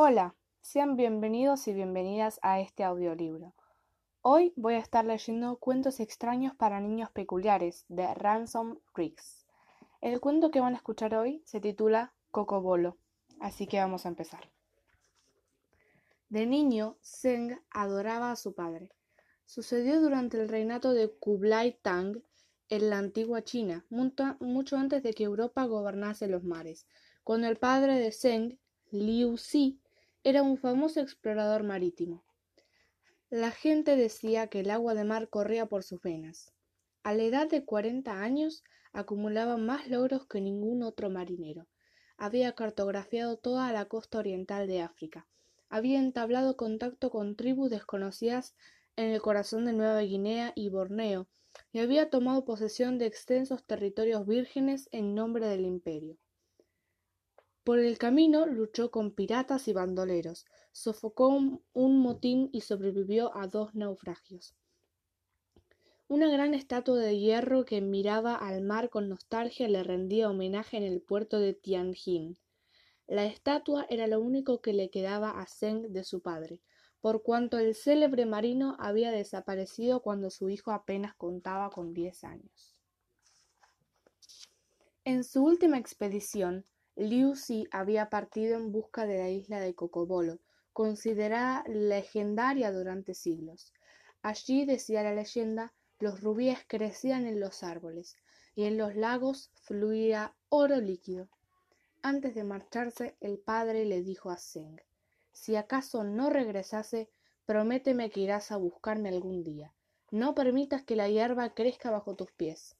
Hola, sean bienvenidos y bienvenidas a este audiolibro. Hoy voy a estar leyendo Cuentos extraños para niños peculiares de Ransom Riggs. El cuento que van a escuchar hoy se titula Cocobolo, así que vamos a empezar. De niño, Zeng adoraba a su padre. Sucedió durante el reinado de Kublai Tang en la antigua China, mucho antes de que Europa gobernase los mares, cuando el padre de Zeng, Liu Xi, era un famoso explorador marítimo. La gente decía que el agua de mar corría por sus venas. A la edad de cuarenta años acumulaba más logros que ningún otro marinero. Había cartografiado toda la costa oriental de África. Había entablado contacto con tribus desconocidas en el corazón de Nueva Guinea y Borneo, y había tomado posesión de extensos territorios vírgenes en nombre del imperio. Por el camino luchó con piratas y bandoleros, sofocó un motín y sobrevivió a dos naufragios. Una gran estatua de hierro que miraba al mar con nostalgia le rendía homenaje en el puerto de Tianjin. La estatua era lo único que le quedaba a Zeng de su padre, por cuanto el célebre marino había desaparecido cuando su hijo apenas contaba con diez años. En su última expedición, Liu Xi había partido en busca de la isla de Cocobolo, considerada legendaria durante siglos. Allí, decía la leyenda, los rubíes crecían en los árboles y en los lagos fluía oro líquido. Antes de marcharse, el padre le dijo a Zeng Si acaso no regresase, prométeme que irás a buscarme algún día. No permitas que la hierba crezca bajo tus pies.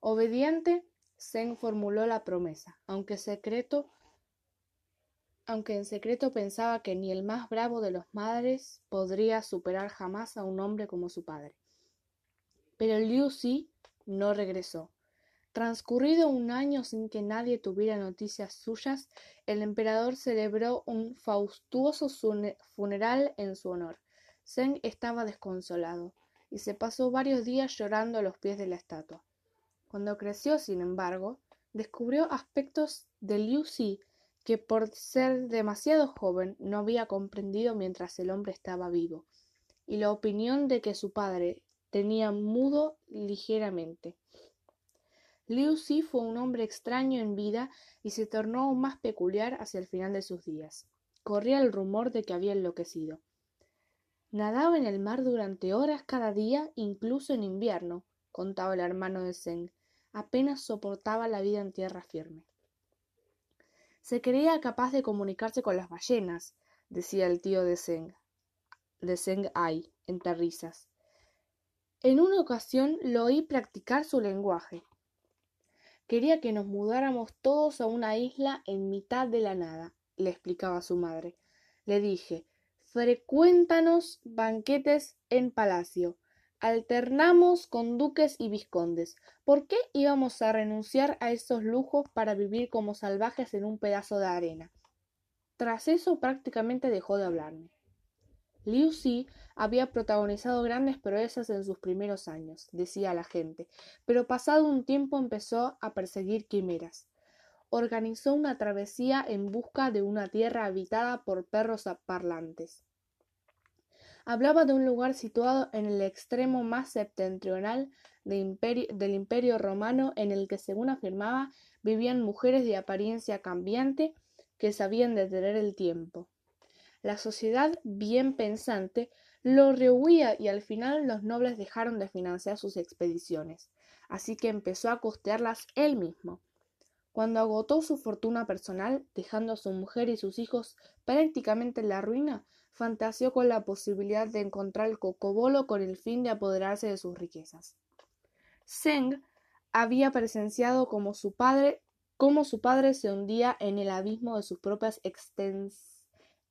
Obediente, Zeng formuló la promesa, aunque secreto aunque en secreto pensaba que ni el más bravo de los madres podría superar jamás a un hombre como su padre. Pero Liu Xi no regresó. Transcurrido un año sin que nadie tuviera noticias suyas, el emperador celebró un faustuoso funeral en su honor. Zeng estaba desconsolado y se pasó varios días llorando a los pies de la estatua. Cuando creció, sin embargo, descubrió aspectos de Liu Xi que por ser demasiado joven no había comprendido mientras el hombre estaba vivo, y la opinión de que su padre tenía mudo ligeramente. Liu Xi fue un hombre extraño en vida y se tornó aún más peculiar hacia el final de sus días. Corría el rumor de que había enloquecido. Nadaba en el mar durante horas cada día, incluso en invierno, contaba el hermano de Zeng. Apenas soportaba la vida en tierra firme. Se creía capaz de comunicarse con las ballenas, decía el tío de Zeng, de Ai, entre risas. En una ocasión lo oí practicar su lenguaje. Quería que nos mudáramos todos a una isla en mitad de la nada, le explicaba su madre. Le dije, frecuéntanos banquetes en palacio. Alternamos con duques y vizcondes. ¿Por qué íbamos a renunciar a esos lujos para vivir como salvajes en un pedazo de arena? Tras eso prácticamente dejó de hablarme. Liu Xi había protagonizado grandes proezas en sus primeros años, decía la gente, pero pasado un tiempo empezó a perseguir quimeras. Organizó una travesía en busca de una tierra habitada por perros parlantes. Hablaba de un lugar situado en el extremo más septentrional del imperio romano en el que, según afirmaba, vivían mujeres de apariencia cambiante que sabían detener el tiempo. La sociedad bien pensante lo rehuía y al final los nobles dejaron de financiar sus expediciones, así que empezó a costearlas él mismo. Cuando agotó su fortuna personal, dejando a su mujer y sus hijos prácticamente en la ruina, fantaseó con la posibilidad de encontrar el cocobolo con el fin de apoderarse de sus riquezas. Zeng había presenciado como su padre, cómo su padre se hundía en el abismo de sus propias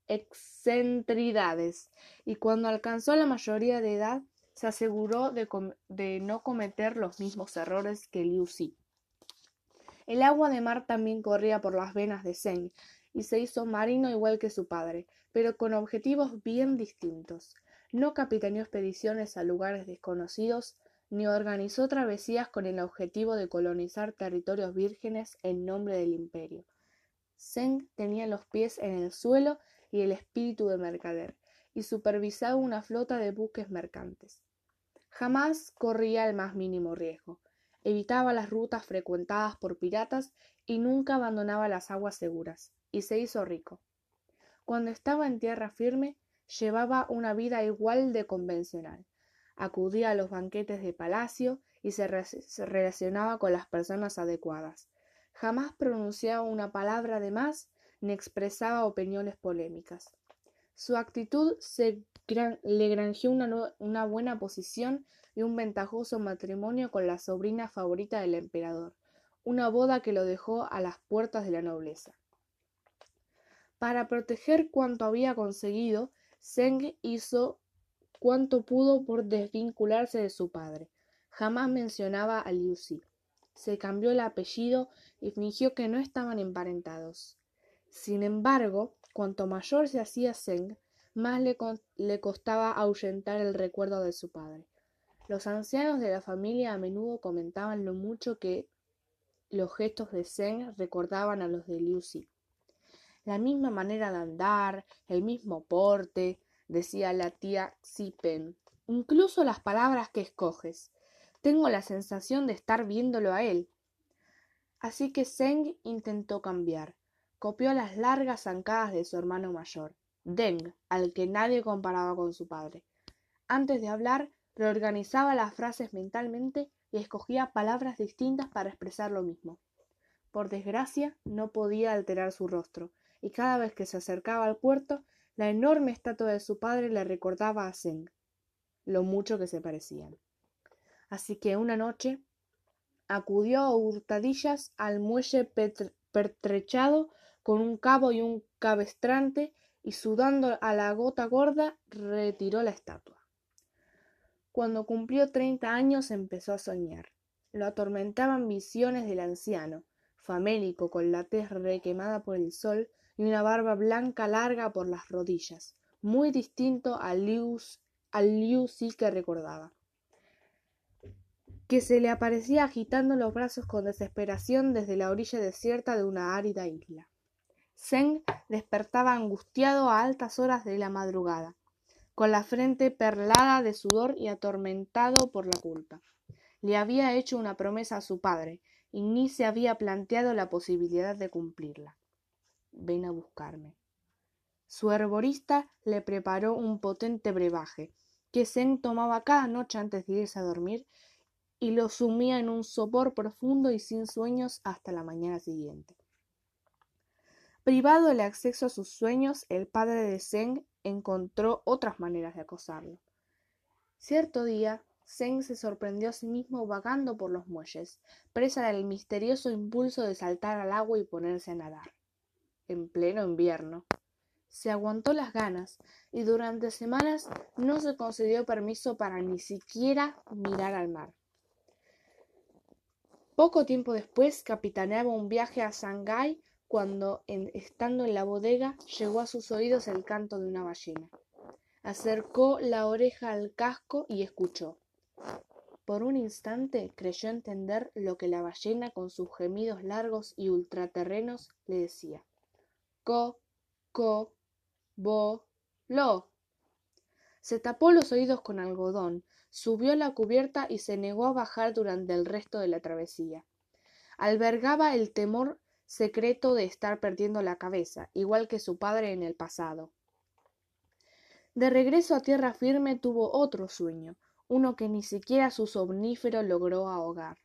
excentridades, y cuando alcanzó la mayoría de edad se aseguró de, no cometer los mismos errores que Liu Xi. El agua de mar también corría por las venas de Zeng, y se hizo marino igual que su padre, pero con objetivos bien distintos. No capitaneó expediciones a lugares desconocidos, ni organizó travesías con el objetivo de colonizar territorios vírgenes en nombre del imperio. Zeng tenía los pies en el suelo y el espíritu de mercader, y supervisaba una flota de buques mercantes. Jamás corría el más mínimo riesgo, evitaba las rutas frecuentadas por piratas y nunca abandonaba las aguas seguras, y se hizo rico. Cuando estaba en tierra firme, llevaba una vida igual de convencional. Acudía a los banquetes de palacio y se, relacionaba con las personas adecuadas. Jamás pronunciaba una palabra de más ni expresaba opiniones polémicas. Su actitud le granjeó una, una buena posición y un ventajoso matrimonio con la sobrina favorita del emperador, una boda que lo dejó a las puertas de la nobleza. Para proteger cuanto había conseguido, Zeng hizo cuanto pudo por desvincularse de su padre. Jamás mencionaba a Liu Si. Se cambió el apellido y fingió que no estaban emparentados. Sin embargo, cuanto mayor se hacía Zeng, más le, costaba ahuyentar el recuerdo de su padre. Los ancianos de la familia a menudo comentaban lo mucho que los gestos de Zeng recordaban a los de Liu Si. La misma manera de andar, el mismo porte, decía la tía Xipen. Incluso las palabras que escoges. Tengo la sensación de estar viéndolo a él. Así que Zeng intentó cambiar. Copió las largas zancadas de su hermano mayor, Deng, al que nadie comparaba con su padre. Antes de hablar, reorganizaba las frases mentalmente y escogía palabras distintas para expresar lo mismo. Por desgracia, no podía alterar su rostro, y cada vez que se acercaba al puerto, la enorme estatua de su padre le recordaba a Zeng, lo mucho que se parecían. Así que una noche acudió a hurtadillas al muelle pertrechado con un cabo y un cabestrante y sudando a la gota gorda retiró la estatua. Cuando cumplió treinta años empezó a soñar. Lo atormentaban visiones del anciano, famélico, con la tez requemada por el sol y una barba blanca larga por las rodillas, muy distinto al Liu, al Liu que recordaba que se le aparecía agitando los brazos con desesperación desde la orilla desierta de una árida isla. Zeng despertaba angustiado a altas horas de la madrugada, con la frente perlada de sudor y atormentado por la culpa. Le había hecho una promesa a su padre, y ni se había planteado la posibilidad de cumplirla. Ven a buscarme. Su herborista le preparó un potente brebaje, que Zeng tomaba cada noche antes de irse a dormir y lo sumía en un sopor profundo y sin sueños hasta la mañana siguiente. Privado del acceso a sus sueños, el padre de Zeng encontró otras maneras de acosarlo. Cierto día, Zeng se sorprendió a sí mismo vagando por los muelles, presa del misterioso impulso de saltar al agua y ponerse a nadar. En pleno invierno. Se aguantó las ganas y durante semanas no se concedió permiso para ni siquiera mirar al mar. Poco tiempo después capitaneaba un viaje a Shanghái cuando, estando en la bodega, llegó a sus oídos el canto de una ballena. Acercó la oreja al casco y escuchó. Por un instante creyó entender lo que la ballena, con sus gemidos largos y ultraterrenos, le decía. Co, co, bo, lo. Se tapó los oídos con algodón, subió la cubierta y se negó a bajar durante el resto de la travesía. Albergaba el temor secreto de estar perdiendo la cabeza, igual que su padre en el pasado. De regreso a tierra firme tuvo otro sueño, uno que ni siquiera su somnífero logró ahogar.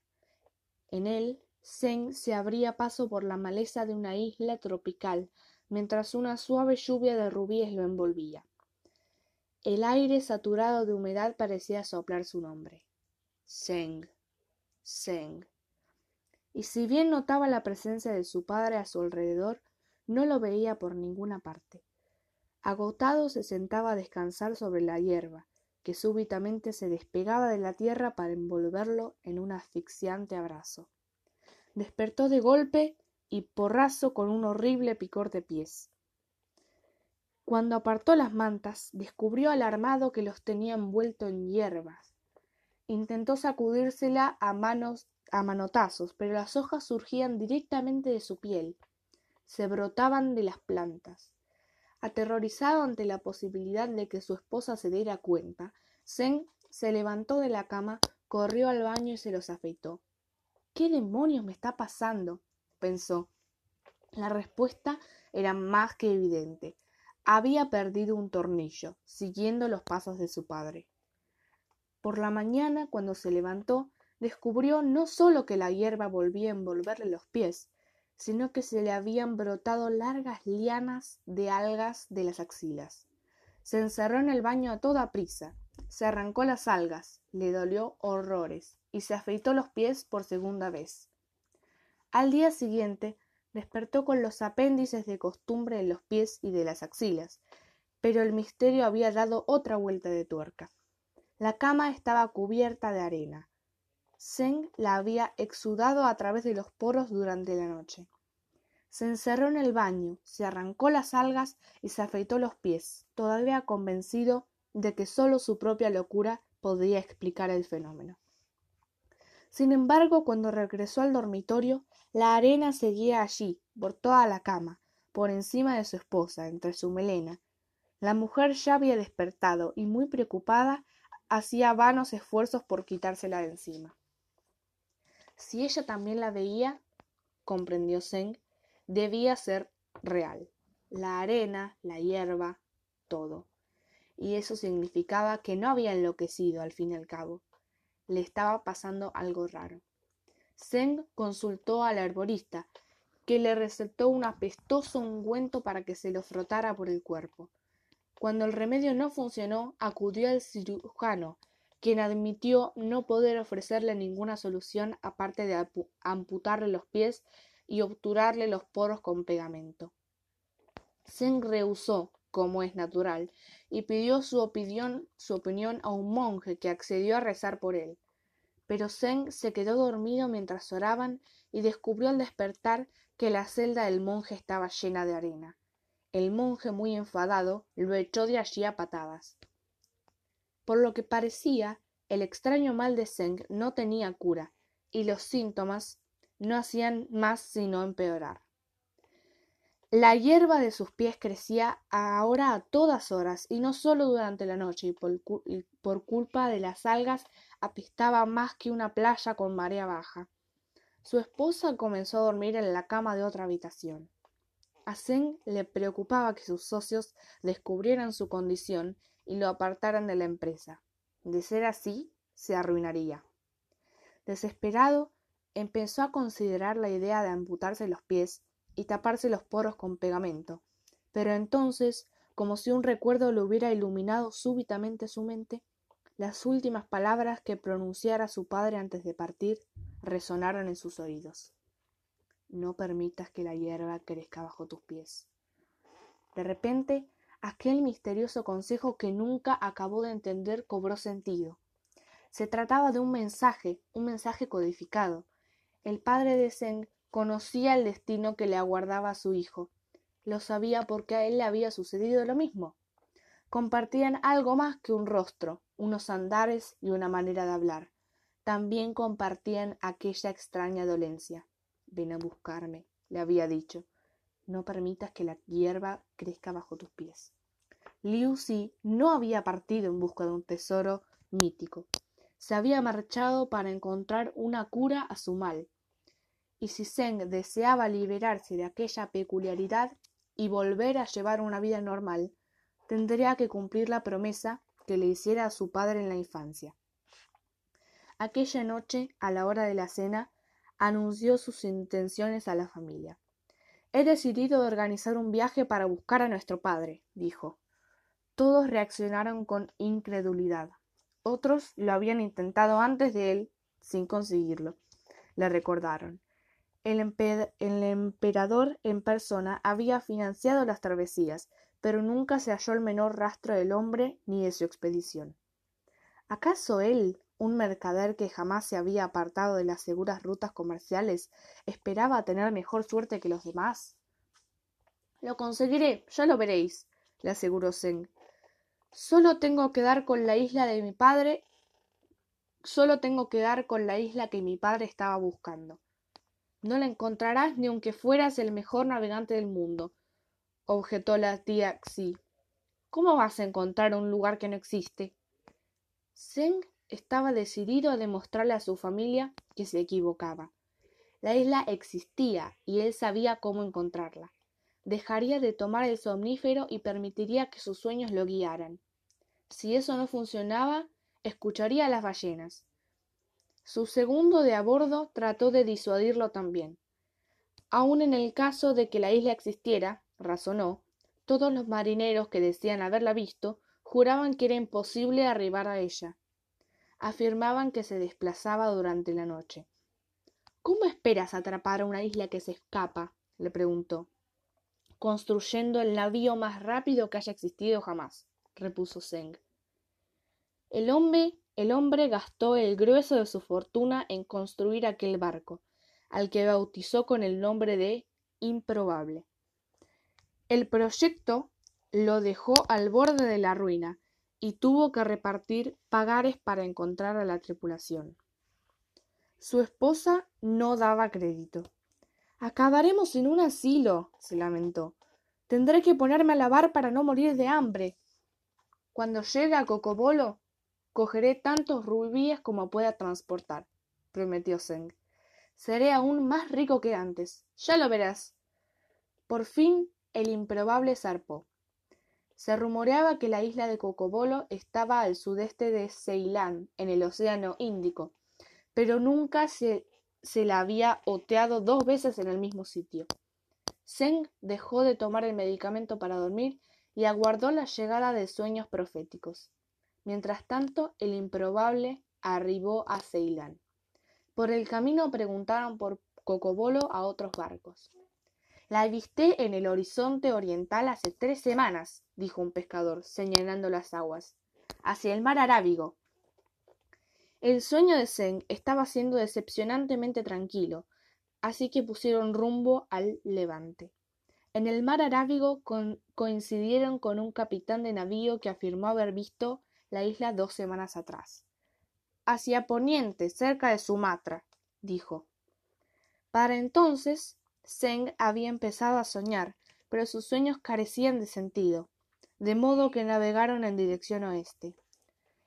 En él, Zen se abría paso por la maleza de una isla tropical, mientras una suave lluvia de rubíes lo envolvía. El aire saturado de humedad parecía soplar su nombre. Seng. Seng. Y si bien notaba la presencia de su padre a su alrededor, no lo veía por ninguna parte. Agotado se sentaba a descansar sobre la hierba, que súbitamente se despegaba de la tierra para envolverlo en un asfixiante abrazo. Despertó de golpe y porrazo con un horrible picor de pies. Cuando apartó las mantas, descubrió alarmado que los tenía envuelto en hierbas. Intentó sacudírsela a manos a manotazos, pero las hojas surgían directamente de su piel, se brotaban de las plantas. Aterrorizado ante la posibilidad de que su esposa se diera cuenta, Zeng se levantó de la cama, corrió al baño y se los afeitó. ¿Qué demonios me está pasando? pensó. La respuesta era más que evidente. Había perdido un tornillo, siguiendo los pasos de su padre. Por la mañana, cuando se levantó, descubrió no sólo que la hierba volvía a envolverle los pies, sino que se le habían brotado largas lianas de algas de las axilas. Se encerró en el baño a toda prisa, se arrancó las algas, le dolió horrores, y se afeitó los pies por segunda vez. Al día siguiente despertó con los apéndices de costumbre en los pies y de las axilas, pero el misterio había dado otra vuelta de tuerca. La cama estaba cubierta de arena. Zeng la había exudado a través de los poros durante la noche. Se encerró en el baño, se arrancó las algas y se afeitó los pies, todavía convencido de que sólo su propia locura podía explicar el fenómeno. Sin embargo, cuando regresó al dormitorio, la arena seguía allí, por toda la cama, por encima de su esposa, entre su melena. La mujer ya había despertado y muy preocupada hacía vanos esfuerzos por quitársela de encima. Si ella también la veía, comprendió Zeng, debía ser real. La arena, la hierba, todo. Y eso significaba que no había enloquecido al fin y al cabo. Le estaba pasando algo raro. Zeng consultó al arborista, que le recetó un apestoso ungüento para que se lo frotara por el cuerpo. Cuando el remedio no funcionó, acudió al cirujano, quien admitió no poder ofrecerle ninguna solución aparte de amputarle los pies y obturarle los poros con pegamento. Zeng rehusó, como es natural, y pidió su opinión, su opinión a un monje que accedió a rezar por él. Pero Zeng se quedó dormido mientras oraban y descubrió al despertar que la celda del monje estaba llena de arena. El monje, muy enfadado, lo echó de allí a patadas. Por lo que parecía, el extraño mal de Zeng no tenía cura, y los síntomas no hacían más sino empeorar. La hierba de sus pies crecía ahora a todas horas, y no solo durante la noche, y por, culpa de las algas apestaba más que una playa con marea baja. Su esposa comenzó a dormir en la cama de otra habitación. A Zeng le preocupaba que sus socios descubrieran su condición y lo apartaran de la empresa. De ser así, se arruinaría. Desesperado, empezó a considerar la idea de amputarse los pies y taparse los poros con pegamento. Pero entonces, como si un recuerdo le hubiera iluminado súbitamente su mente, las últimas palabras que pronunciara su padre antes de partir resonaron en sus oídos. No permitas que la hierba crezca bajo tus pies. De repente, aquel misterioso consejo que nunca acabó de entender cobró sentido. Se trataba de un mensaje, un mensaje codificado, el padre de Zeng conocía el destino que le aguardaba a su hijo. Lo sabía porque a él le había sucedido lo mismo. Compartían algo más que un rostro, unos andares y una manera de hablar. También compartían aquella extraña dolencia. Ven a buscarme, le había dicho. No permitas que la hierba crezca bajo tus pies. Liu Xi no había partido en busca de un tesoro mítico. Se había marchado para encontrar una cura a su mal y si Zeng deseaba liberarse de aquella peculiaridad y volver a llevar una vida normal, tendría que cumplir la promesa que le hiciera a su padre en la infancia. Aquella noche, a la hora de la cena, anunció sus intenciones a la familia. He decidido organizar un viaje para buscar a nuestro padre, dijo. Todos reaccionaron con incredulidad. Otros lo habían intentado antes de él, sin conseguirlo. Le recordaron. El, emperador en persona había financiado las travesías, pero nunca se halló el menor rastro del hombre ni de su expedición. ¿Acaso él, un mercader que jamás se había apartado de las seguras rutas comerciales, esperaba tener mejor suerte que los demás? Lo conseguiré, ya lo veréis, le aseguró Zeng. Solo tengo que dar con la isla de mi padre. Solo tengo que dar con la isla que mi padre estaba buscando. No la encontrarás ni aunque fueras el mejor navegante del mundo. objetó la tía Xi. ¿Cómo vas a encontrar un lugar que no existe? Zeng estaba decidido a demostrarle a su familia que se equivocaba. La isla existía y él sabía cómo encontrarla. Dejaría de tomar el somnífero y permitiría que sus sueños lo guiaran. Si eso no funcionaba, escucharía a las ballenas. Su segundo de a bordo trató de disuadirlo también. Aun en el caso de que la isla existiera, razonó, todos los marineros que decían haberla visto juraban que era imposible arribar a ella. Afirmaban que se desplazaba durante la noche. ¿Cómo esperas atrapar a una isla que se escapa? le preguntó. Construyendo el navío más rápido que haya existido jamás, repuso Zeng. El hombre, el hombre gastó el grueso de su fortuna en construir aquel barco, al que bautizó con el nombre de improbable. El proyecto lo dejó al borde de la ruina y tuvo que repartir pagares para encontrar a la tripulación. Su esposa no daba crédito. Acabaremos en un asilo, se lamentó. Tendré que ponerme a lavar para no morir de hambre. Cuando llegue a Cocobolo, cogeré tantos rubíes como pueda transportar, prometió Zeng. Seré aún más rico que antes. Ya lo verás. Por fin el improbable zarpó. Se rumoreaba que la isla de Cocobolo estaba al sudeste de Ceilán, en el Océano Índico, pero nunca se, se la había oteado dos veces en el mismo sitio. Zeng dejó de tomar el medicamento para dormir y aguardó la llegada de sueños proféticos. Mientras tanto, el improbable arribó a Ceilán. Por el camino preguntaron por Cocobolo a otros barcos. La avisté en el horizonte oriental hace tres semanas, dijo un pescador, señalando las aguas. Hacia el mar Arábigo. El sueño de Zeng estaba siendo decepcionantemente tranquilo, así que pusieron rumbo al levante. En el mar Arábigo coincidieron con un capitán de navío que afirmó haber visto la isla dos semanas atrás. Hacia poniente, cerca de Sumatra, dijo. Para entonces, Zeng había empezado a soñar, pero sus sueños carecían de sentido, de modo que navegaron en dirección oeste.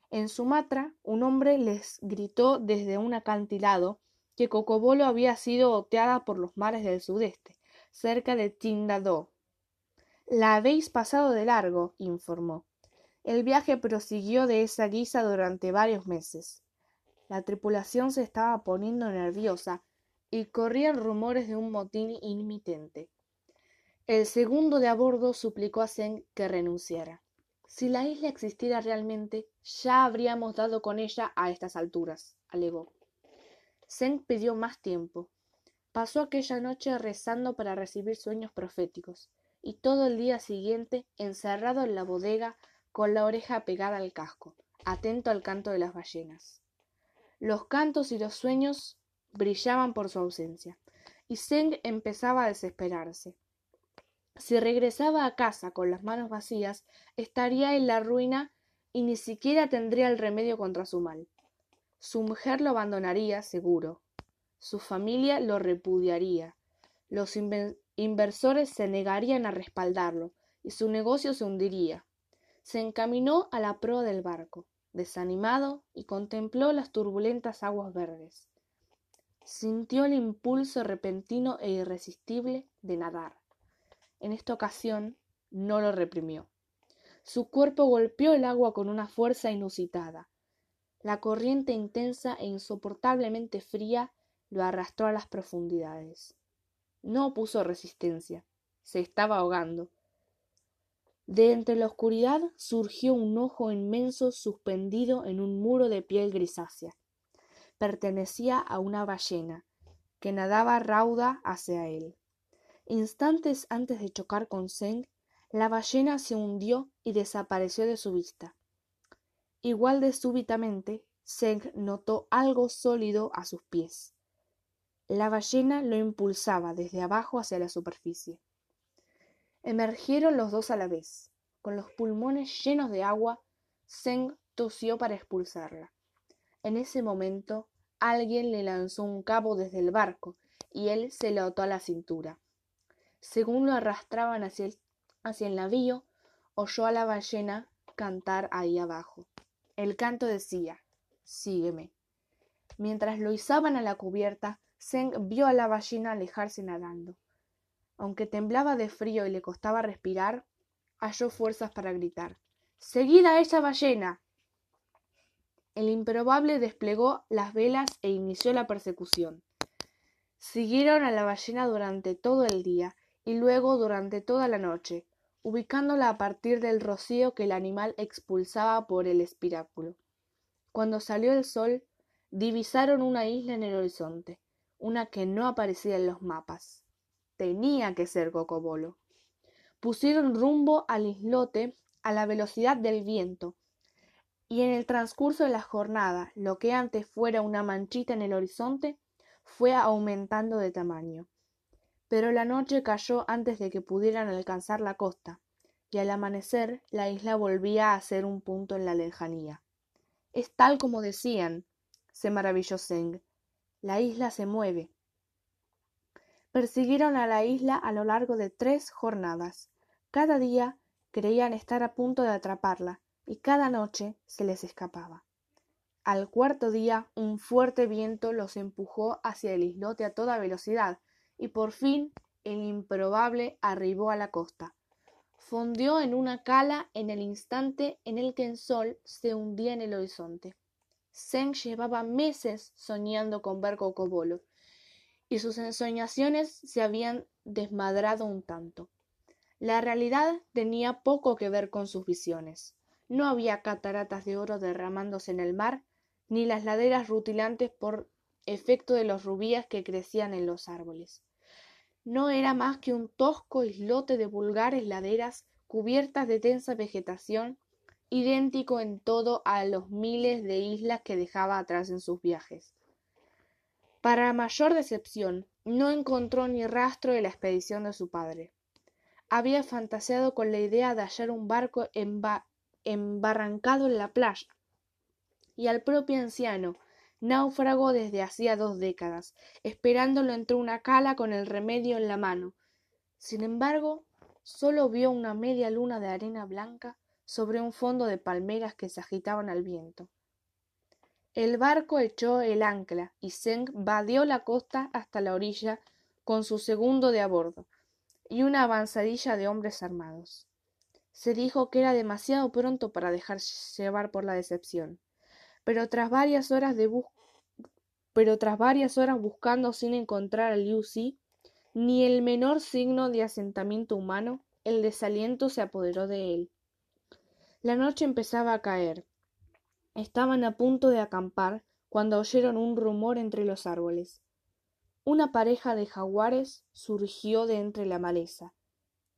En Sumatra, un hombre les gritó desde un acantilado que Cocobolo había sido oteada por los mares del sudeste, cerca de Tindadó. La habéis pasado de largo, informó. El viaje prosiguió de esa guisa durante varios meses. La tripulación se estaba poniendo nerviosa y corrían rumores de un motín inmitente. El segundo de a bordo suplicó a Zeng que renunciara. Si la isla existiera realmente, ya habríamos dado con ella a estas alturas, alegó. Zeng pidió más tiempo. Pasó aquella noche rezando para recibir sueños proféticos, y todo el día siguiente encerrado en la bodega con la oreja pegada al casco, atento al canto de las ballenas. Los cantos y los sueños brillaban por su ausencia, y Zeng empezaba a desesperarse. Si regresaba a casa con las manos vacías, estaría en la ruina y ni siquiera tendría el remedio contra su mal. Su mujer lo abandonaría, seguro. Su familia lo repudiaría. Los inversores se negarían a respaldarlo y su negocio se hundiría se encaminó a la proa del barco, desanimado, y contempló las turbulentas aguas verdes. Sintió el impulso repentino e irresistible de nadar. En esta ocasión no lo reprimió. Su cuerpo golpeó el agua con una fuerza inusitada. La corriente intensa e insoportablemente fría lo arrastró a las profundidades. No opuso resistencia. Se estaba ahogando. De entre la oscuridad surgió un ojo inmenso suspendido en un muro de piel grisácea. Pertenecía a una ballena, que nadaba rauda hacia él. Instantes antes de chocar con Zeng, la ballena se hundió y desapareció de su vista. Igual de súbitamente, Zeng notó algo sólido a sus pies. La ballena lo impulsaba desde abajo hacia la superficie. Emergieron los dos a la vez. Con los pulmones llenos de agua, Zeng tosió para expulsarla. En ese momento, alguien le lanzó un cabo desde el barco y él se lo ató a la cintura. Según lo arrastraban hacia el hacia el navío, oyó a la ballena cantar ahí abajo. El canto decía Sígueme. Mientras lo izaban a la cubierta, Zeng vio a la ballena alejarse nadando. Aunque temblaba de frío y le costaba respirar, halló fuerzas para gritar Seguid a esa ballena. El improbable desplegó las velas e inició la persecución. Siguieron a la ballena durante todo el día y luego durante toda la noche, ubicándola a partir del rocío que el animal expulsaba por el espiráculo. Cuando salió el sol, divisaron una isla en el horizonte, una que no aparecía en los mapas. Tenía que ser Cocobolo. Pusieron rumbo al islote a la velocidad del viento, y en el transcurso de la jornada, lo que antes fuera una manchita en el horizonte, fue aumentando de tamaño. Pero la noche cayó antes de que pudieran alcanzar la costa, y al amanecer la isla volvía a ser un punto en la lejanía. Es tal como decían, se maravilló Zeng. La isla se mueve. Persiguieron a la isla a lo largo de tres jornadas. Cada día creían estar a punto de atraparla, y cada noche se les escapaba. Al cuarto día un fuerte viento los empujó hacia el islote a toda velocidad, y por fin el improbable arribó a la costa. Fondió en una cala en el instante en el que el sol se hundía en el horizonte. Zeng llevaba meses soñando con ver Cocobolo, y sus ensoñaciones se habían desmadrado un tanto. La realidad tenía poco que ver con sus visiones. No había cataratas de oro derramándose en el mar, ni las laderas rutilantes por efecto de los rubíes que crecían en los árboles. No era más que un tosco islote de vulgares laderas cubiertas de tensa vegetación, idéntico en todo a los miles de islas que dejaba atrás en sus viajes. Para mayor decepción, no encontró ni rastro de la expedición de su padre. Había fantaseado con la idea de hallar un barco embarrancado en la playa, y al propio anciano, náufrago desde hacía dos décadas, esperándolo entre una cala con el remedio en la mano. Sin embargo, sólo vio una media luna de arena blanca sobre un fondo de palmeras que se agitaban al viento. El barco echó el ancla y Zeng vadeó la costa hasta la orilla con su segundo de a bordo y una avanzadilla de hombres armados. Se dijo que era demasiado pronto para dejarse llevar por la decepción pero tras varias horas de pero tras varias horas buscando sin encontrar a Liu Xi, ni el menor signo de asentamiento humano, el desaliento se apoderó de él. La noche empezaba a caer. Estaban a punto de acampar cuando oyeron un rumor entre los árboles. Una pareja de jaguares surgió de entre la maleza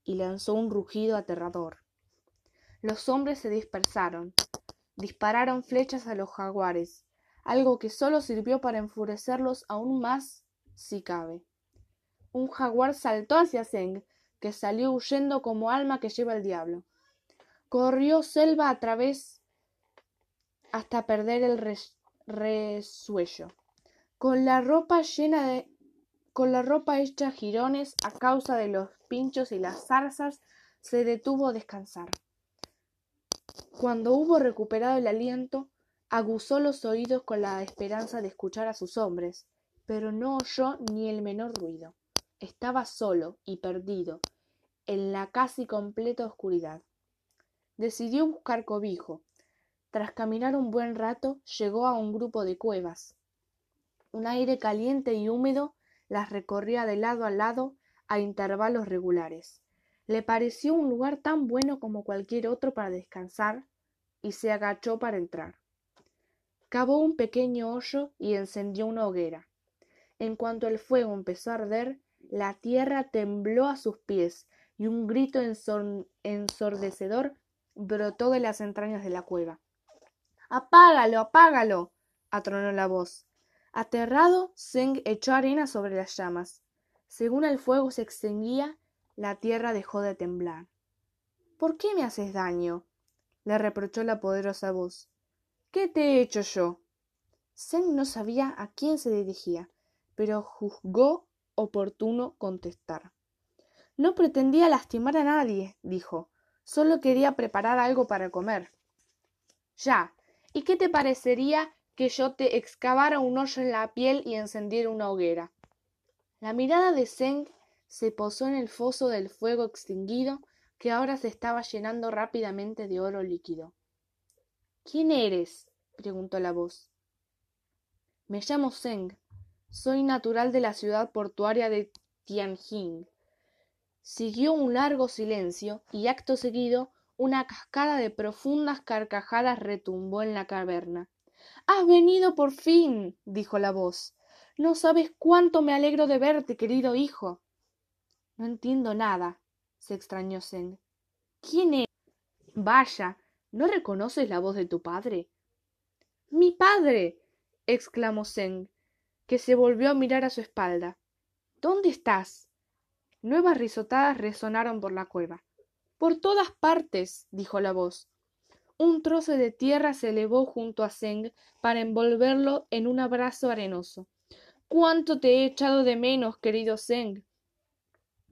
y lanzó un rugido aterrador. Los hombres se dispersaron, dispararon flechas a los jaguares, algo que solo sirvió para enfurecerlos aún más si cabe. Un jaguar saltó hacia Zeng, que salió huyendo como alma que lleva el diablo. Corrió selva a través hasta perder el resuello. Con la ropa llena de con la ropa hecha jirones a causa de los pinchos y las zarzas, se detuvo a descansar. Cuando hubo recuperado el aliento, aguzó los oídos con la esperanza de escuchar a sus hombres, pero no oyó ni el menor ruido. Estaba solo y perdido, en la casi completa oscuridad. Decidió buscar cobijo. Tras caminar un buen rato, llegó a un grupo de cuevas. Un aire caliente y húmedo las recorría de lado a lado a intervalos regulares. Le pareció un lugar tan bueno como cualquier otro para descansar, y se agachó para entrar. Cavó un pequeño hoyo y encendió una hoguera. En cuanto el fuego empezó a arder, la tierra tembló a sus pies y un grito ensordecedor brotó de las entrañas de la cueva. Apágalo, apágalo. atronó la voz. Aterrado, Zeng echó arena sobre las llamas. Según el fuego se extinguía, la tierra dejó de temblar. ¿Por qué me haces daño? le reprochó la poderosa voz. ¿Qué te he hecho yo? Zeng no sabía a quién se dirigía, pero juzgó oportuno contestar. No pretendía lastimar a nadie, dijo. Solo quería preparar algo para comer. Ya. ¿Y qué te parecería que yo te excavara un hoyo en la piel y encendiera una hoguera? La mirada de Zeng se posó en el foso del fuego extinguido que ahora se estaba llenando rápidamente de oro líquido. ¿Quién eres? preguntó la voz. Me llamo Zeng. Soy natural de la ciudad portuaria de Tianjin. Siguió un largo silencio y acto seguido una cascada de profundas carcajadas retumbó en la caverna. Has venido por fin. dijo la voz. No sabes cuánto me alegro de verte, querido hijo. No entiendo nada, se extrañó Zeng. ¿Quién es? Vaya, ¿no reconoces la voz de tu padre? Mi padre. exclamó Zeng, que se volvió a mirar a su espalda. ¿Dónde estás? Nuevas risotadas resonaron por la cueva. Por todas partes, dijo la voz. Un trozo de tierra se elevó junto a Zeng para envolverlo en un abrazo arenoso. Cuánto te he echado de menos, querido Zeng.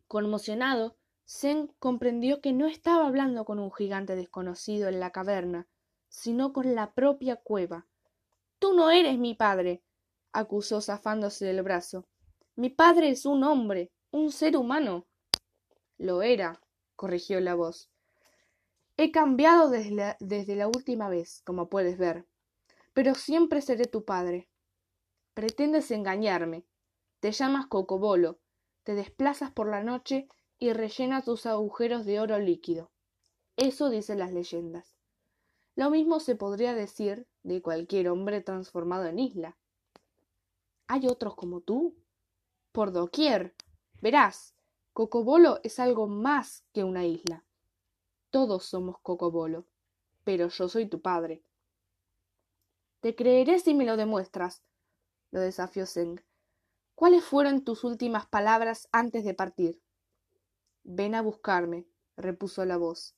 Conmocionado, Zeng comprendió que no estaba hablando con un gigante desconocido en la caverna, sino con la propia cueva. Tú no eres mi padre, acusó zafándose del brazo. Mi padre es un hombre, un ser humano. Lo era, corrigió la voz. He cambiado desde la, desde la última vez, como puedes ver, pero siempre seré tu padre. Pretendes engañarme. Te llamas Cocobolo, te desplazas por la noche y rellenas tus agujeros de oro líquido. Eso dicen las leyendas. Lo mismo se podría decir de cualquier hombre transformado en isla. ¿Hay otros como tú? Por doquier. Verás, Cocobolo es algo más que una isla. Todos somos Cocobolo, pero yo soy tu padre. Te creeré si me lo demuestras, lo desafió Zeng. ¿Cuáles fueron tus últimas palabras antes de partir? Ven a buscarme, repuso la voz,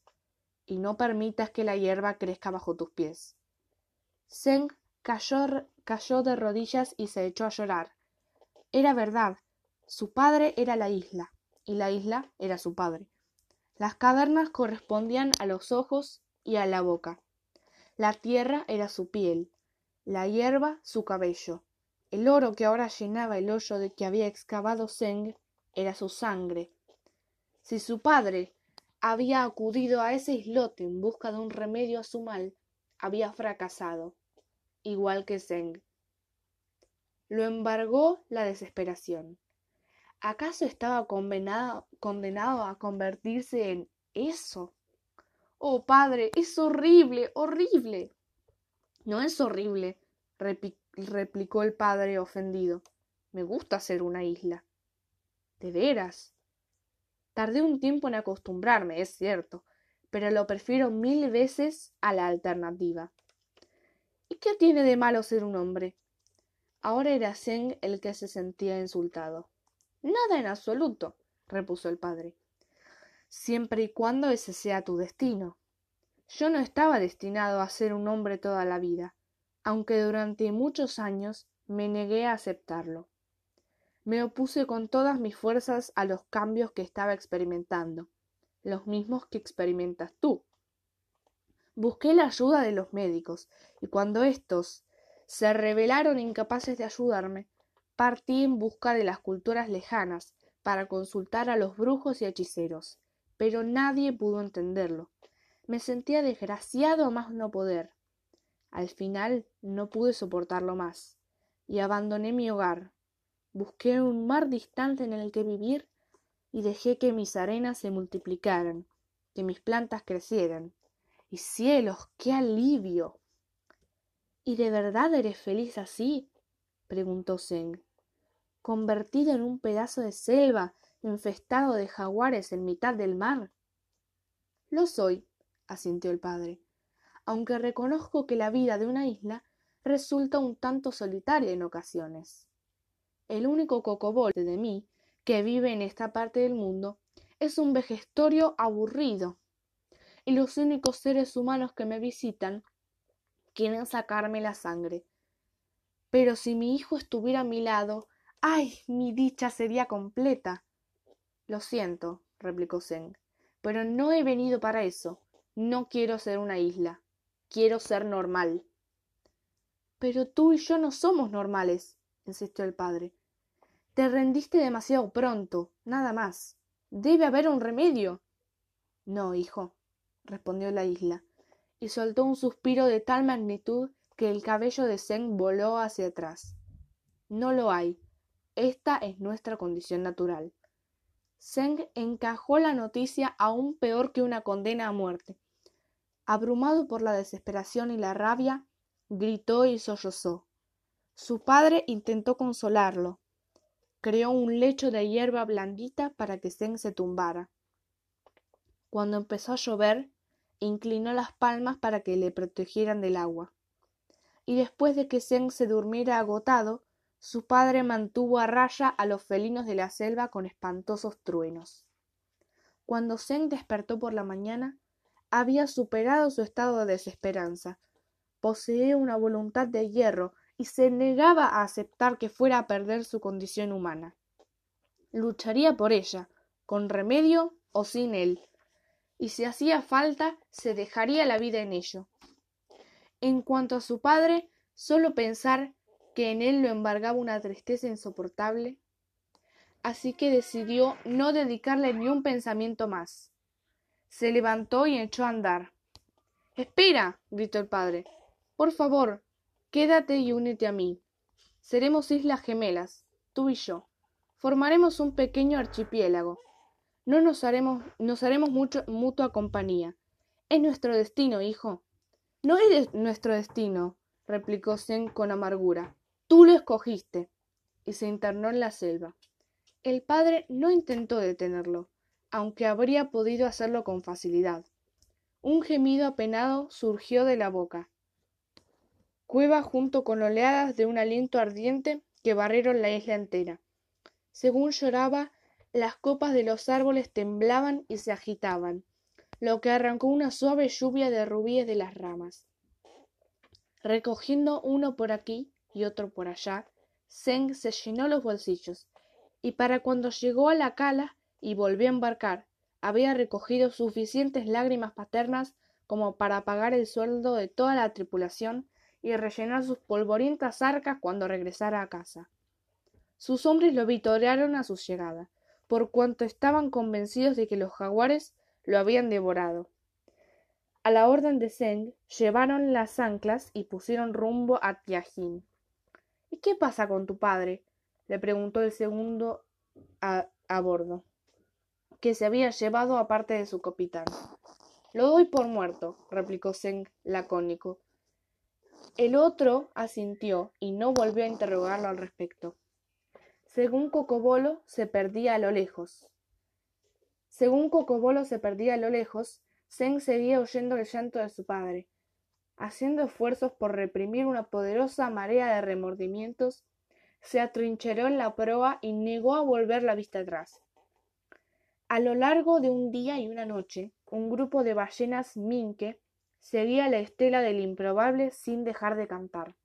y no permitas que la hierba crezca bajo tus pies. Zeng cayó, cayó de rodillas y se echó a llorar. Era verdad, su padre era la isla, y la isla era su padre. Las cavernas correspondían a los ojos y a la boca. La tierra era su piel, la hierba su cabello. El oro que ahora llenaba el hoyo de que había excavado Zeng era su sangre. Si su padre había acudido a ese islote en busca de un remedio a su mal, había fracasado, igual que Zeng. Lo embargó la desesperación. ¿Acaso estaba condenado, condenado a convertirse en eso? Oh, padre, es horrible, horrible. No es horrible, replicó el padre ofendido. Me gusta ser una isla. ¿De veras? Tardé un tiempo en acostumbrarme, es cierto, pero lo prefiero mil veces a la alternativa. ¿Y qué tiene de malo ser un hombre? Ahora era Zeng el que se sentía insultado. Nada en absoluto, repuso el padre, siempre y cuando ese sea tu destino. Yo no estaba destinado a ser un hombre toda la vida, aunque durante muchos años me negué a aceptarlo. Me opuse con todas mis fuerzas a los cambios que estaba experimentando, los mismos que experimentas tú. Busqué la ayuda de los médicos, y cuando éstos se revelaron incapaces de ayudarme, partí en busca de las culturas lejanas para consultar a los brujos y hechiceros, pero nadie pudo entenderlo. Me sentía desgraciado más no poder. Al final no pude soportarlo más, y abandoné mi hogar. Busqué un mar distante en el que vivir y dejé que mis arenas se multiplicaran, que mis plantas crecieran. Y cielos, qué alivio. ¿Y de verdad eres feliz así? preguntó Zeng convertido en un pedazo de selva infestado de jaguares en mitad del mar. Lo soy, asintió el padre, aunque reconozco que la vida de una isla resulta un tanto solitaria en ocasiones. El único cocobolte de mí que vive en esta parte del mundo es un vejestorio aburrido, y los únicos seres humanos que me visitan quieren sacarme la sangre. Pero si mi hijo estuviera a mi lado, ay mi dicha sería completa lo siento replicó Zeng. Pero no he venido para eso. No quiero ser una isla. Quiero ser normal. Pero tú y yo no somos normales, insistió el padre. Te rendiste demasiado pronto, nada más. Debe haber un remedio. No, hijo, respondió la isla, y soltó un suspiro de tal magnitud que el cabello de Zeng voló hacia atrás. No lo hay. Esta es nuestra condición natural. Zeng encajó la noticia aún peor que una condena a muerte. Abrumado por la desesperación y la rabia, gritó y sollozó. Su padre intentó consolarlo. Creó un lecho de hierba blandita para que Zeng se tumbara. Cuando empezó a llover, inclinó las palmas para que le protegieran del agua. Y después de que Zeng se durmiera agotado, su padre mantuvo a raya a los felinos de la selva con espantosos truenos. Cuando Zeng despertó por la mañana, había superado su estado de desesperanza. Poseía una voluntad de hierro y se negaba a aceptar que fuera a perder su condición humana. Lucharía por ella, con remedio o sin él, y si hacía falta, se dejaría la vida en ello. En cuanto a su padre, solo pensar que en él lo embargaba una tristeza insoportable, así que decidió no dedicarle ni un pensamiento más. Se levantó y echó a andar. Espera, gritó el padre. Por favor, quédate y únete a mí. Seremos islas gemelas, tú y yo. Formaremos un pequeño archipiélago. No nos haremos, nos haremos mucho, mutua compañía. Es nuestro destino, hijo. No es nuestro destino, replicó Zen con amargura. Tú lo escogiste. Y se internó en la selva. El padre no intentó detenerlo, aunque habría podido hacerlo con facilidad. Un gemido apenado surgió de la boca. Cueva junto con oleadas de un aliento ardiente que barrieron la isla entera. Según lloraba, las copas de los árboles temblaban y se agitaban, lo que arrancó una suave lluvia de rubíes de las ramas. Recogiendo uno por aquí, y otro por allá, Zeng se llenó los bolsillos, y para cuando llegó a la cala y volvió a embarcar, había recogido suficientes lágrimas paternas como para pagar el sueldo de toda la tripulación y rellenar sus polvorientas arcas cuando regresara a casa. Sus hombres lo vitorearon a su llegada, por cuanto estaban convencidos de que los jaguares lo habían devorado. A la orden de Zeng llevaron las anclas y pusieron rumbo a Tiajín. ¿Y qué pasa con tu padre? le preguntó el segundo a, bordo, que se había llevado aparte de su capitán. Lo doy por muerto, replicó Zeng lacónico. El otro asintió y no volvió a interrogarlo al respecto. Según Cocobolo se perdía a lo lejos. Según Cocobolo se perdía a lo lejos, Zeng seguía oyendo el llanto de su padre, haciendo esfuerzos por reprimir una poderosa marea de remordimientos, se atrincheró en la proa y negó a volver la vista atrás. A lo largo de un día y una noche, un grupo de ballenas minke seguía la estela del improbable sin dejar de cantar.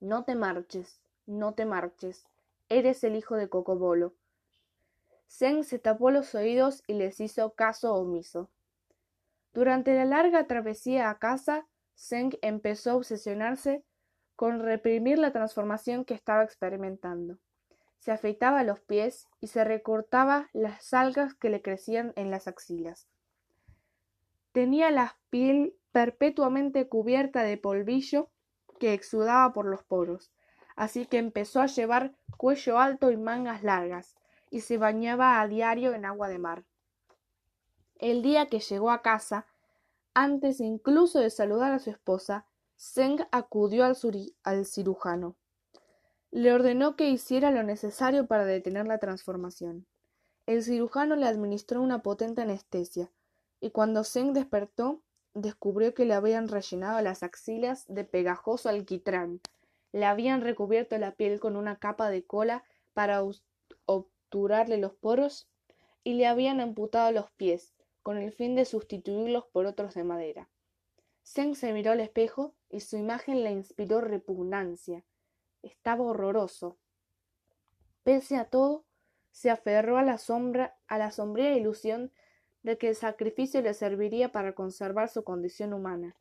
No te marches, no te marches, eres el hijo de Cocobolo. Zen se tapó los oídos y les hizo caso omiso. Durante la larga travesía a casa, Zeng empezó a obsesionarse con reprimir la transformación que estaba experimentando. Se afeitaba los pies y se recortaba las algas que le crecían en las axilas. Tenía la piel perpetuamente cubierta de polvillo que exudaba por los poros, así que empezó a llevar cuello alto y mangas largas, y se bañaba a diario en agua de mar. El día que llegó a casa, antes incluso de saludar a su esposa, Zeng acudió al, al cirujano. Le ordenó que hiciera lo necesario para detener la transformación. El cirujano le administró una potente anestesia, y cuando Zeng despertó, descubrió que le habían rellenado las axilas de pegajoso alquitrán, le habían recubierto la piel con una capa de cola para obturarle los poros y le habían amputado los pies, con el fin de sustituirlos por otros de madera. Zeng se miró al espejo y su imagen le inspiró repugnancia. Estaba horroroso. Pese a todo, se aferró a la sombra, a la sombría ilusión de que el sacrificio le serviría para conservar su condición humana.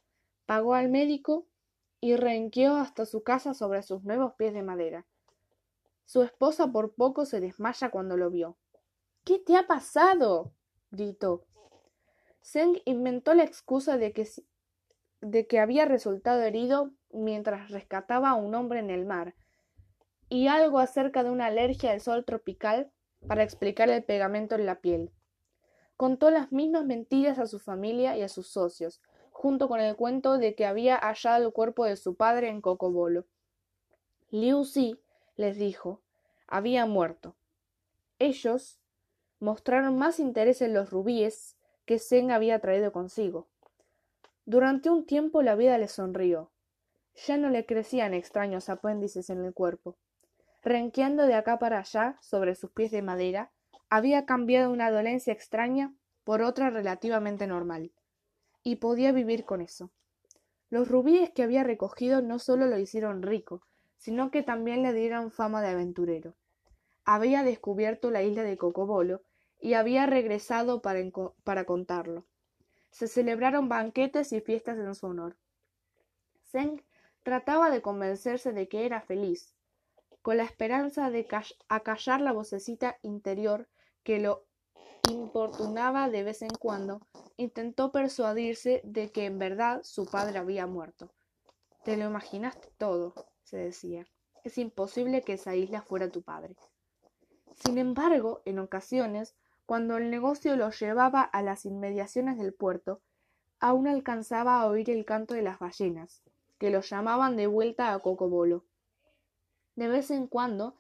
Pagó al médico y renqueó hasta su casa sobre sus nuevos pies de madera. Su esposa por poco se desmaya cuando lo vio. ¿Qué te ha pasado? gritó. Zeng inventó la excusa de que, de que había resultado herido mientras rescataba a un hombre en el mar, y algo acerca de una alergia al sol tropical para explicar el pegamento en la piel. Contó las mismas mentiras a su familia y a sus socios, junto con el cuento de que había hallado el cuerpo de su padre en Cocobolo. Liu Si les dijo había muerto. Ellos mostraron más interés en los rubíes que Zeng había traído consigo. Durante un tiempo la vida le sonrió. Ya no le crecían extraños apéndices en el cuerpo. Renqueando de acá para allá sobre sus pies de madera, había cambiado una dolencia extraña por otra relativamente normal, y podía vivir con eso. Los rubíes que había recogido no solo lo hicieron rico, sino que también le dieron fama de aventurero. Había descubierto la isla de Cocobolo y había regresado para, para contarlo. Se celebraron banquetes y fiestas en su honor. Zeng trataba de convencerse de que era feliz, con la esperanza de acallar la vocecita interior que lo importunaba de vez en cuando, intentó persuadirse de que en verdad su padre había muerto. Te lo imaginaste todo, se decía. Es imposible que esa isla fuera tu padre. Sin embargo, en ocasiones, cuando el negocio lo llevaba a las inmediaciones del puerto, aún alcanzaba a oír el canto de las ballenas, que lo llamaban de vuelta a Cocobolo. De vez en cuando,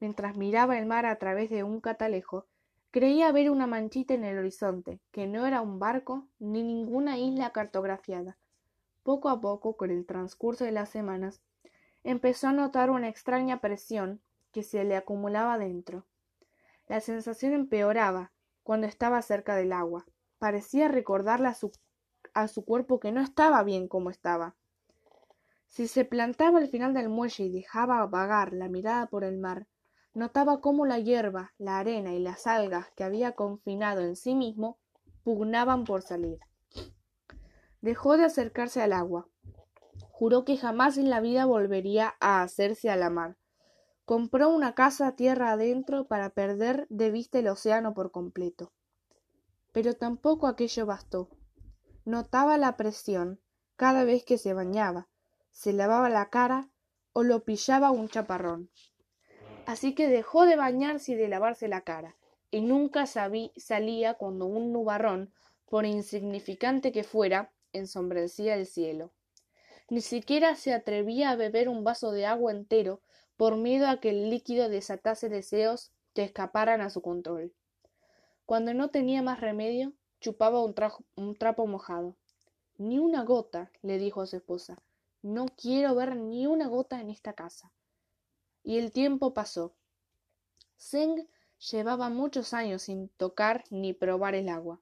mientras miraba el mar a través de un catalejo, creía ver una manchita en el horizonte, que no era un barco ni ninguna isla cartografiada. Poco a poco, con el transcurso de las semanas, empezó a notar una extraña presión que se le acumulaba dentro. La sensación empeoraba cuando estaba cerca del agua. Parecía recordarle a su, a su cuerpo que no estaba bien como estaba. Si se plantaba al final del muelle y dejaba vagar la mirada por el mar, notaba cómo la hierba, la arena y las algas que había confinado en sí mismo pugnaban por salir. Dejó de acercarse al agua. Juró que jamás en la vida volvería a hacerse a la mar. Compró una casa tierra adentro para perder de vista el océano por completo. Pero tampoco aquello bastó. Notaba la presión cada vez que se bañaba, se lavaba la cara o lo pillaba un chaparrón. Así que dejó de bañarse y de lavarse la cara, y nunca salía cuando un nubarrón, por insignificante que fuera, ensombrecía el cielo. Ni siquiera se atrevía a beber un vaso de agua entero por miedo a que el líquido desatase deseos que escaparan a su control. Cuando no tenía más remedio, chupaba un, trapo mojado. Ni una gota, le dijo a su esposa, no quiero ver ni una gota en esta casa. Y el tiempo pasó. Zeng llevaba muchos años sin tocar ni probar el agua.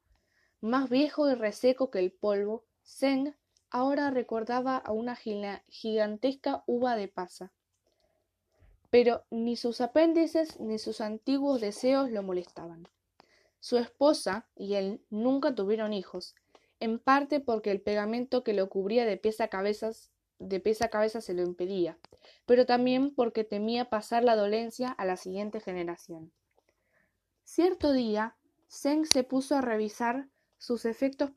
Más viejo y reseco que el polvo, Zeng ahora recordaba a una gigantesca uva de pasa. Pero ni sus apéndices ni sus antiguos deseos lo molestaban. Su esposa y él nunca tuvieron hijos, en parte porque el pegamento que lo cubría de pies a cabezas de pies a cabeza se lo impedía, pero también porque temía pasar la dolencia a la siguiente generación. Cierto día, Zeng se puso a revisar sus efectos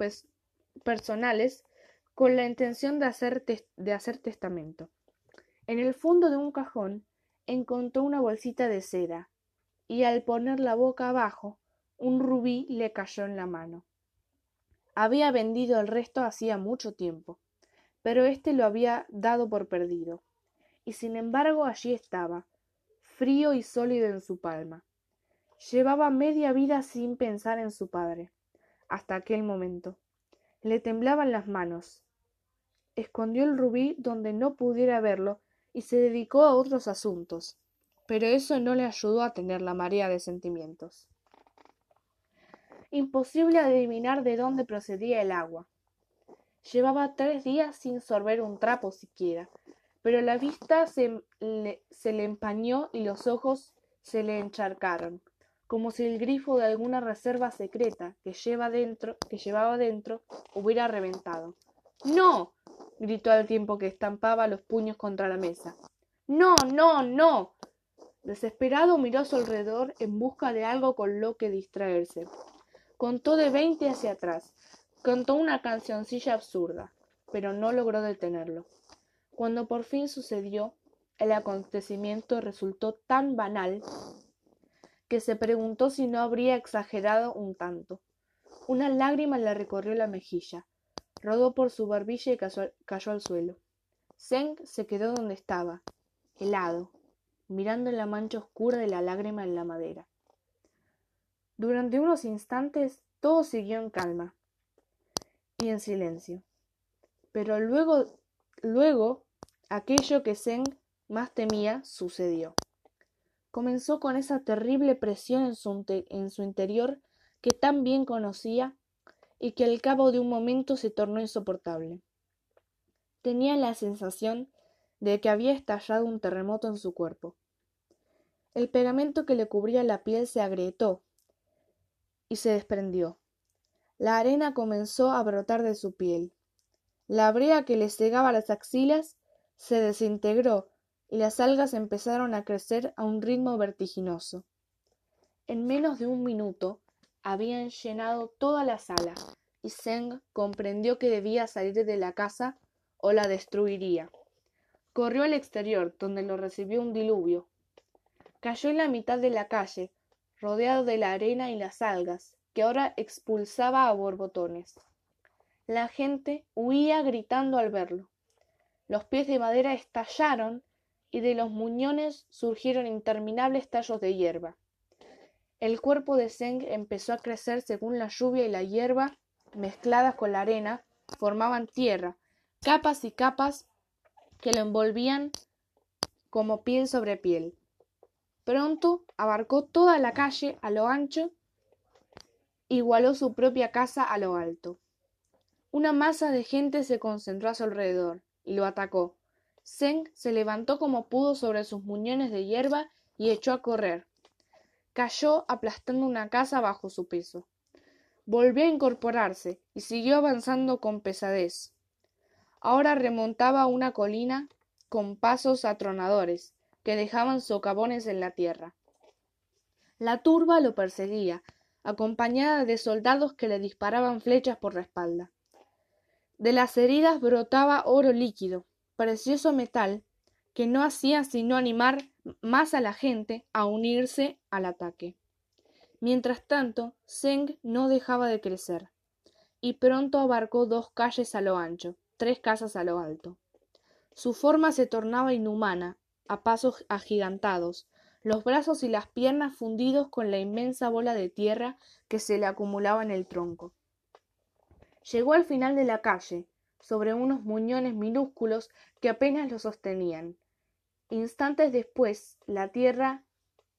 personales con la intención de hacer, de hacer testamento. En el fondo de un cajón encontró una bolsita de seda, y al poner la boca abajo, un rubí le cayó en la mano. Había vendido el resto hacía mucho tiempo pero éste lo había dado por perdido. Y sin embargo allí estaba, frío y sólido en su palma. Llevaba media vida sin pensar en su padre, hasta aquel momento. Le temblaban las manos. Escondió el rubí donde no pudiera verlo y se dedicó a otros asuntos, pero eso no le ayudó a tener la marea de sentimientos. Imposible adivinar de dónde procedía el agua. Llevaba tres días sin sorber un trapo siquiera, pero la vista se le, empañó y los ojos se le encharcaron. como si el grifo de alguna reserva secreta que, lleva dentro, que llevaba dentro hubiera reventado. ¡No! Gritó al tiempo que estampaba los puños contra la mesa. ¡No, no, no! Desesperado miró a su alrededor en busca de algo con lo que distraerse. Contó de veinte hacia atrás. Contó una cancioncilla absurda, pero no logró detenerlo. Cuando por fin sucedió, el acontecimiento resultó tan banal que se preguntó si no habría exagerado un tanto. Una lágrima le recorrió la mejilla, rodó por su barbilla y cayó, al suelo. Zeng se quedó donde estaba, helado, mirando la mancha oscura de la lágrima en la madera. Durante unos instantes todo siguió en calma y en silencio. Pero luego, luego, aquello que Zeng más temía sucedió. Comenzó con esa terrible presión en su, en su interior que tan bien conocía y que al cabo de un momento se tornó insoportable. Tenía la sensación de que había estallado un terremoto en su cuerpo. El pegamento que le cubría la piel se agrietó y se desprendió. La arena comenzó a brotar de su piel. La brea que le cegaba las axilas se desintegró y las algas empezaron a crecer a un ritmo vertiginoso. En menos de un minuto habían llenado toda la sala y Zeng comprendió que debía salir de la casa o la destruiría. Corrió al exterior, donde lo recibió un diluvio. Cayó en la mitad de la calle, rodeado de la arena y las algas, que ahora expulsaba a borbotones. La gente huía gritando al verlo. Los pies de madera estallaron y de los muñones surgieron interminables tallos de hierba. El cuerpo de Zeng empezó a crecer según la lluvia y la hierba, mezcladas con la arena, formaban tierra, capas y capas que lo envolvían como piel sobre piel. Pronto abarcó toda la calle a lo ancho, igualó su propia casa a lo alto. Una masa de gente se concentró a su alrededor y lo atacó. Zeng se levantó como pudo sobre sus muñones de hierba y echó a correr. Cayó aplastando una casa bajo su peso. Volvió a incorporarse y siguió avanzando con pesadez. Ahora remontaba una colina con pasos atronadores que dejaban socavones en la tierra. La turba lo perseguía, acompañada de soldados que le disparaban flechas por la espalda. De las heridas brotaba oro líquido, precioso metal, que no hacía sino animar más a la gente a unirse al ataque. Mientras tanto, Zeng no dejaba de crecer, y pronto abarcó dos calles a lo ancho, tres casas a lo alto. Su forma se tornaba inhumana, a pasos agigantados, los brazos y las piernas fundidos con la inmensa bola de tierra que se le acumulaba en el tronco. Llegó al final de la calle, sobre unos muñones minúsculos que apenas lo sostenían. Instantes después, la tierra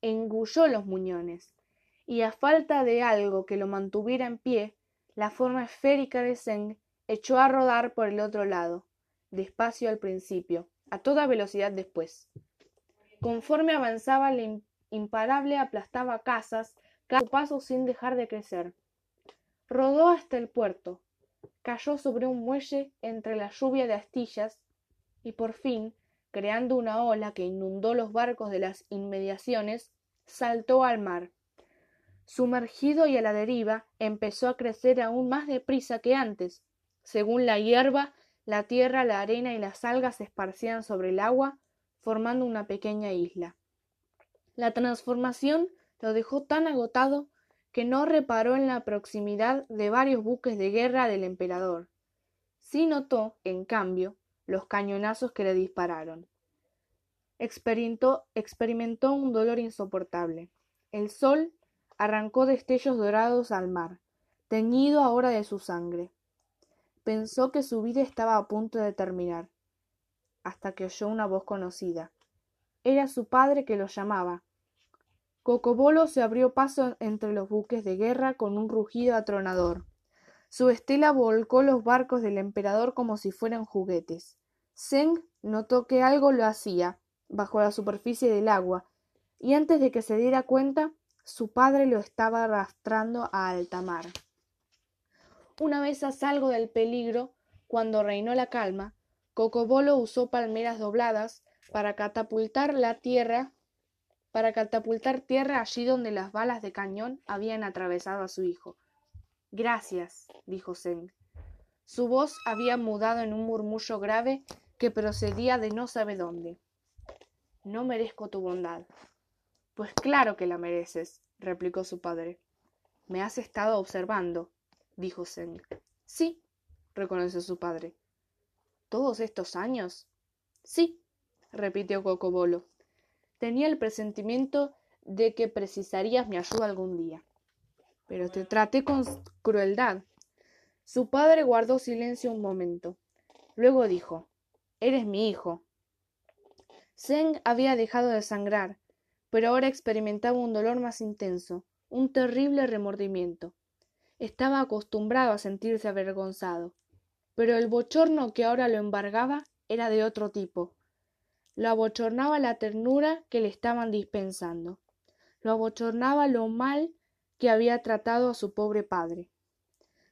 engulló los muñones, y a falta de algo que lo mantuviera en pie, la forma esférica de Zeng echó a rodar por el otro lado, despacio al principio, a toda velocidad después. Conforme avanzaba, el imparable aplastaba casas, cada paso sin dejar de crecer. Rodó hasta el puerto, cayó sobre un muelle entre la lluvia de astillas y por fin, creando una ola que inundó los barcos de las inmediaciones, saltó al mar. Sumergido y a la deriva, empezó a crecer aún más deprisa que antes. Según la hierba la tierra, la arena y las algas se esparcían sobre el agua, formando una pequeña isla. La transformación lo dejó tan agotado que no reparó en la proximidad de varios buques de guerra del emperador. Sí notó, en cambio, los cañonazos que le dispararon. Experimentó, experimentó un dolor insoportable. El sol arrancó destellos dorados al mar, teñido ahora de su sangre. Pensó que su vida estaba a punto de terminar, hasta que oyó una voz conocida. Era su padre que lo llamaba. Cocobolo se abrió paso entre los buques de guerra con un rugido atronador. Su estela volcó los barcos del emperador como si fueran juguetes. Zeng notó que algo lo hacía bajo la superficie del agua, y antes de que se diera cuenta, Su padre lo estaba arrastrando a alta mar. Una vez a salvo del peligro, cuando reinó la calma, Cocobolo usó palmeras dobladas para catapultar la tierra para catapultar tierra allí donde las balas de cañón habían atravesado a su hijo. Gracias, dijo Zeng. Su voz había mudado en un murmullo grave que procedía de no sabe dónde. No merezco tu bondad. Pues claro que la mereces, replicó su padre. Me has estado observando, dijo Zeng. Sí, reconoció su padre. ¿Todos estos años? Sí, repitió Cocobolo. Tenía el presentimiento de que precisarías mi ayuda algún día. Pero te traté con crueldad. Su padre guardó silencio un momento. Luego dijo Eres mi hijo. Zeng había dejado de sangrar, pero ahora experimentaba un dolor más intenso, un terrible remordimiento. Estaba acostumbrado a sentirse avergonzado, pero el bochorno que ahora lo embargaba era de otro tipo. Lo abochornaba la ternura que le estaban dispensando. Lo abochornaba lo mal que había tratado a su pobre padre.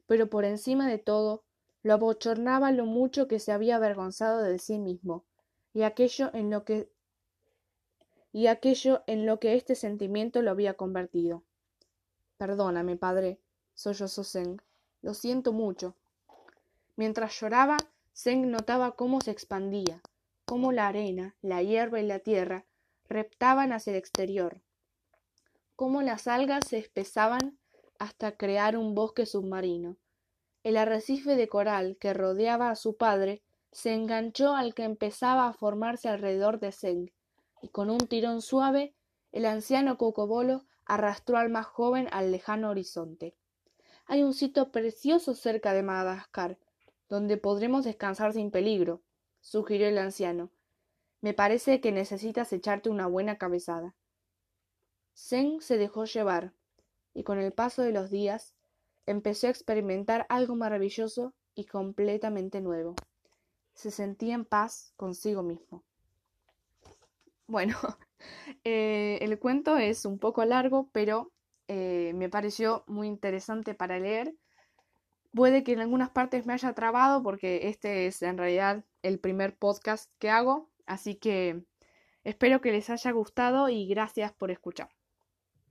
Pero por encima de todo, lo abochornaba lo mucho que se había avergonzado de sí mismo, y aquello en lo que y aquello en lo que este sentimiento lo había convertido. Perdóname, padre, sollozó Zeng. Lo siento mucho. Mientras lloraba, Zeng notaba cómo se expandía, cómo la arena, la hierba y la tierra reptaban hacia el exterior, cómo las algas se espesaban hasta crear un bosque submarino. El arrecife de coral que rodeaba a su padre se enganchó al que empezaba a formarse alrededor de Zeng, y con un tirón suave el anciano cocobolo arrastró al más joven al lejano horizonte. Hay un sitio precioso cerca de Madagascar, donde podremos descansar sin peligro, sugirió el anciano. Me parece que necesitas echarte una buena cabezada. Zeng se dejó llevar, y con el paso de los días empezó a experimentar algo maravilloso y completamente nuevo. Se sentía en paz consigo mismo. Bueno, eh, el cuento es un poco largo, pero eh, me pareció muy interesante para leer. Puede que en algunas partes me haya trabado porque este es en realidad el primer podcast que hago, así que espero que les haya gustado y gracias por escuchar.